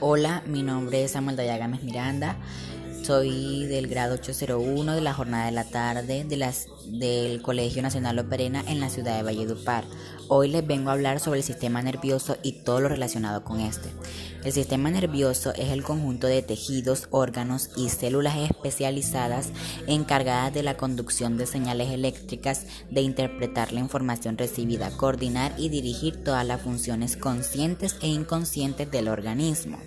Hola, mi nombre es Samuel Dayagames Miranda. Soy del grado 801 de la jornada de la tarde de las, del Colegio Nacional Operena en la ciudad de Valledupar. Hoy les vengo a hablar sobre el sistema nervioso y todo lo relacionado con este. El sistema nervioso es el conjunto de tejidos, órganos y células especializadas encargadas de la conducción de señales eléctricas, de interpretar la información recibida, coordinar y dirigir todas las funciones conscientes e inconscientes del organismo.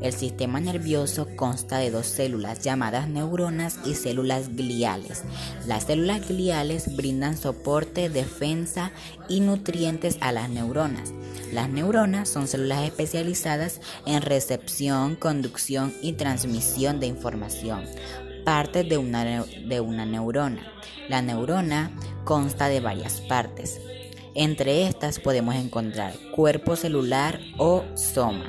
El sistema nervioso consta de dos células llamadas neuronas y células gliales. Las células gliales brindan soporte, defensa y nutrientes a las neuronas. Las neuronas son células especializadas en recepción, conducción y transmisión de información. Partes de una, de una neurona. La neurona consta de varias partes. Entre estas podemos encontrar cuerpo celular o soma,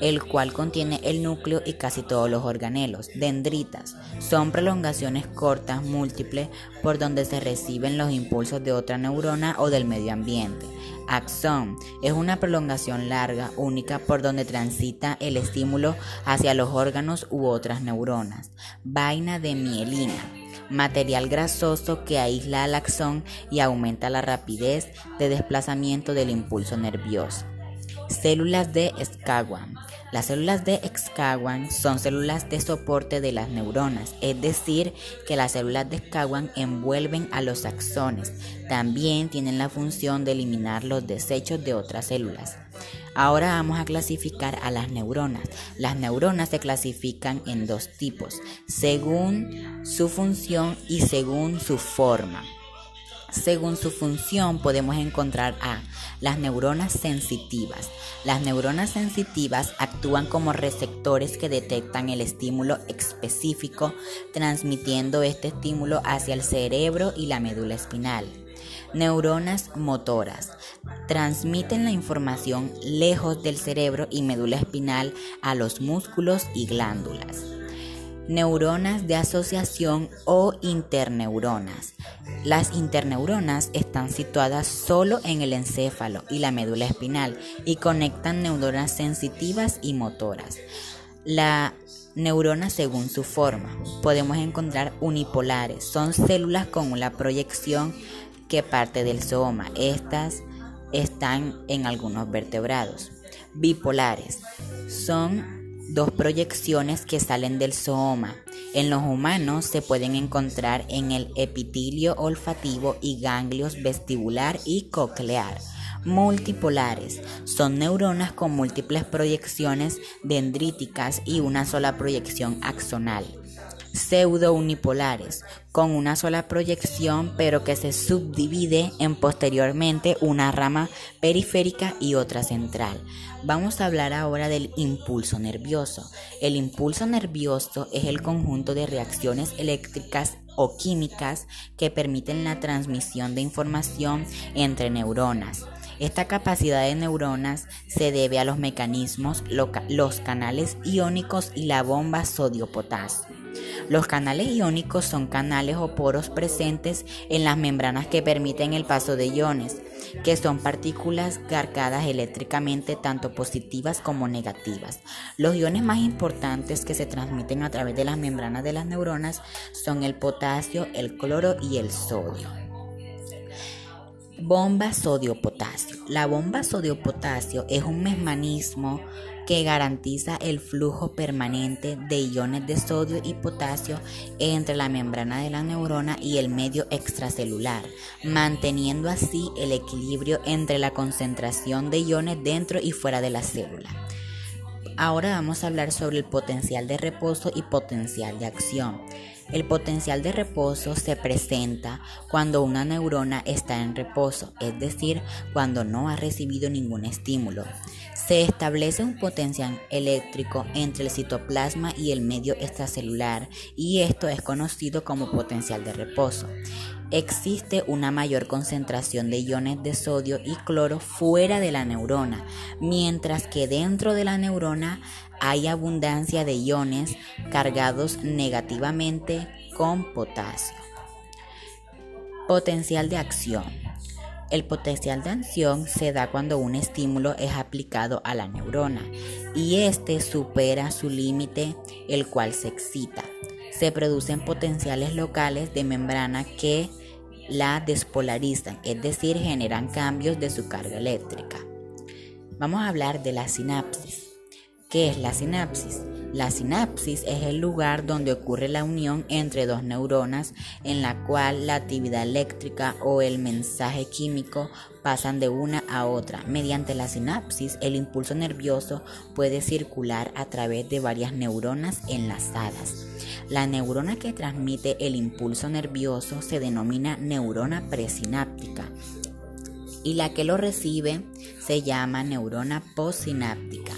el cual contiene el núcleo y casi todos los organelos. Dendritas son prolongaciones cortas múltiples por donde se reciben los impulsos de otra neurona o del medio ambiente. Axón es una prolongación larga única por donde transita el estímulo hacia los órganos u otras neuronas. Vaina de mielina material grasoso que aísla al axón y aumenta la rapidez de desplazamiento del impulso nervioso. Células de Schwann. Las células de Schwann son células de soporte de las neuronas, es decir, que las células de Schwann envuelven a los axones. También tienen la función de eliminar los desechos de otras células. Ahora vamos a clasificar a las neuronas. Las neuronas se clasifican en dos tipos, según su función y según su forma. Según su función podemos encontrar a las neuronas sensitivas. Las neuronas sensitivas actúan como receptores que detectan el estímulo específico, transmitiendo este estímulo hacia el cerebro y la médula espinal. Neuronas motoras. Transmiten la información lejos del cerebro y médula espinal a los músculos y glándulas neuronas de asociación o interneuronas. Las interneuronas están situadas solo en el encéfalo y la médula espinal y conectan neuronas sensitivas y motoras. La neurona según su forma. Podemos encontrar unipolares. Son células con una proyección que parte del zooma. Estas están en algunos vertebrados. Bipolares. Son dos proyecciones que salen del zooma. En los humanos se pueden encontrar en el epitelio olfativo y ganglios vestibular y coclear. Multipolares son neuronas con múltiples proyecciones dendríticas y una sola proyección axonal pseudo-unipolares, con una sola proyección pero que se subdivide en posteriormente una rama periférica y otra central. Vamos a hablar ahora del impulso nervioso. El impulso nervioso es el conjunto de reacciones eléctricas o químicas que permiten la transmisión de información entre neuronas. Esta capacidad de neuronas se debe a los mecanismos, los canales iónicos y la bomba sodio-potasio. Los canales iónicos son canales o poros presentes en las membranas que permiten el paso de iones, que son partículas cargadas eléctricamente tanto positivas como negativas. Los iones más importantes que se transmiten a través de las membranas de las neuronas son el potasio, el cloro y el sodio. Bomba sodio-potasio. La bomba sodio-potasio es un mecanismo que garantiza el flujo permanente de iones de sodio y potasio entre la membrana de la neurona y el medio extracelular, manteniendo así el equilibrio entre la concentración de iones dentro y fuera de la célula. Ahora vamos a hablar sobre el potencial de reposo y potencial de acción. El potencial de reposo se presenta cuando una neurona está en reposo, es decir, cuando no ha recibido ningún estímulo. Se establece un potencial eléctrico entre el citoplasma y el medio extracelular y esto es conocido como potencial de reposo. Existe una mayor concentración de iones de sodio y cloro fuera de la neurona, mientras que dentro de la neurona hay abundancia de iones cargados negativamente con potasio. Potencial de acción. El potencial de acción se da cuando un estímulo es aplicado a la neurona y éste supera su límite, el cual se excita. Se producen potenciales locales de membrana que la despolarizan, es decir, generan cambios de su carga eléctrica. Vamos a hablar de la sinapsis. ¿Qué es la sinapsis? La sinapsis es el lugar donde ocurre la unión entre dos neuronas en la cual la actividad eléctrica o el mensaje químico pasan de una a otra. Mediante la sinapsis, el impulso nervioso puede circular a través de varias neuronas enlazadas. La neurona que transmite el impulso nervioso se denomina neurona presináptica y la que lo recibe se llama neurona postsináptica.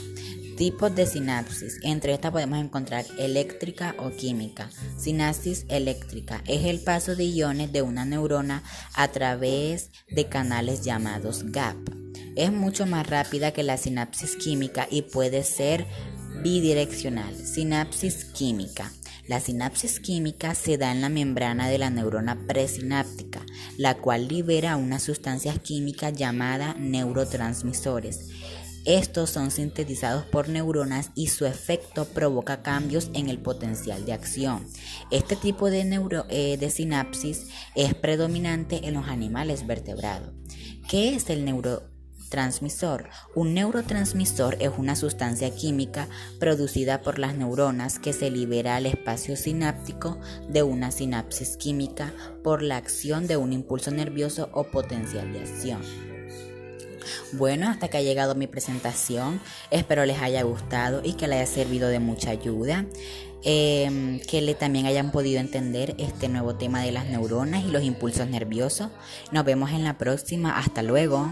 Tipos de sinapsis. Entre estas podemos encontrar eléctrica o química. Sinapsis eléctrica es el paso de iones de una neurona a través de canales llamados gap. Es mucho más rápida que la sinapsis química y puede ser bidireccional. Sinapsis química. La sinapsis química se da en la membrana de la neurona presináptica, la cual libera una sustancia química llamada neurotransmisores. Estos son sintetizados por neuronas y su efecto provoca cambios en el potencial de acción. Este tipo de, eh, de sinapsis es predominante en los animales vertebrados. ¿Qué es el neurotransmisor? Un neurotransmisor es una sustancia química producida por las neuronas que se libera al espacio sináptico de una sinapsis química por la acción de un impulso nervioso o potencial de acción. Bueno, hasta que ha llegado mi presentación. Espero les haya gustado y que les haya servido de mucha ayuda. Em, que le también hayan podido entender este nuevo tema de las neuronas y los impulsos nerviosos. Nos vemos en la próxima. Hasta luego.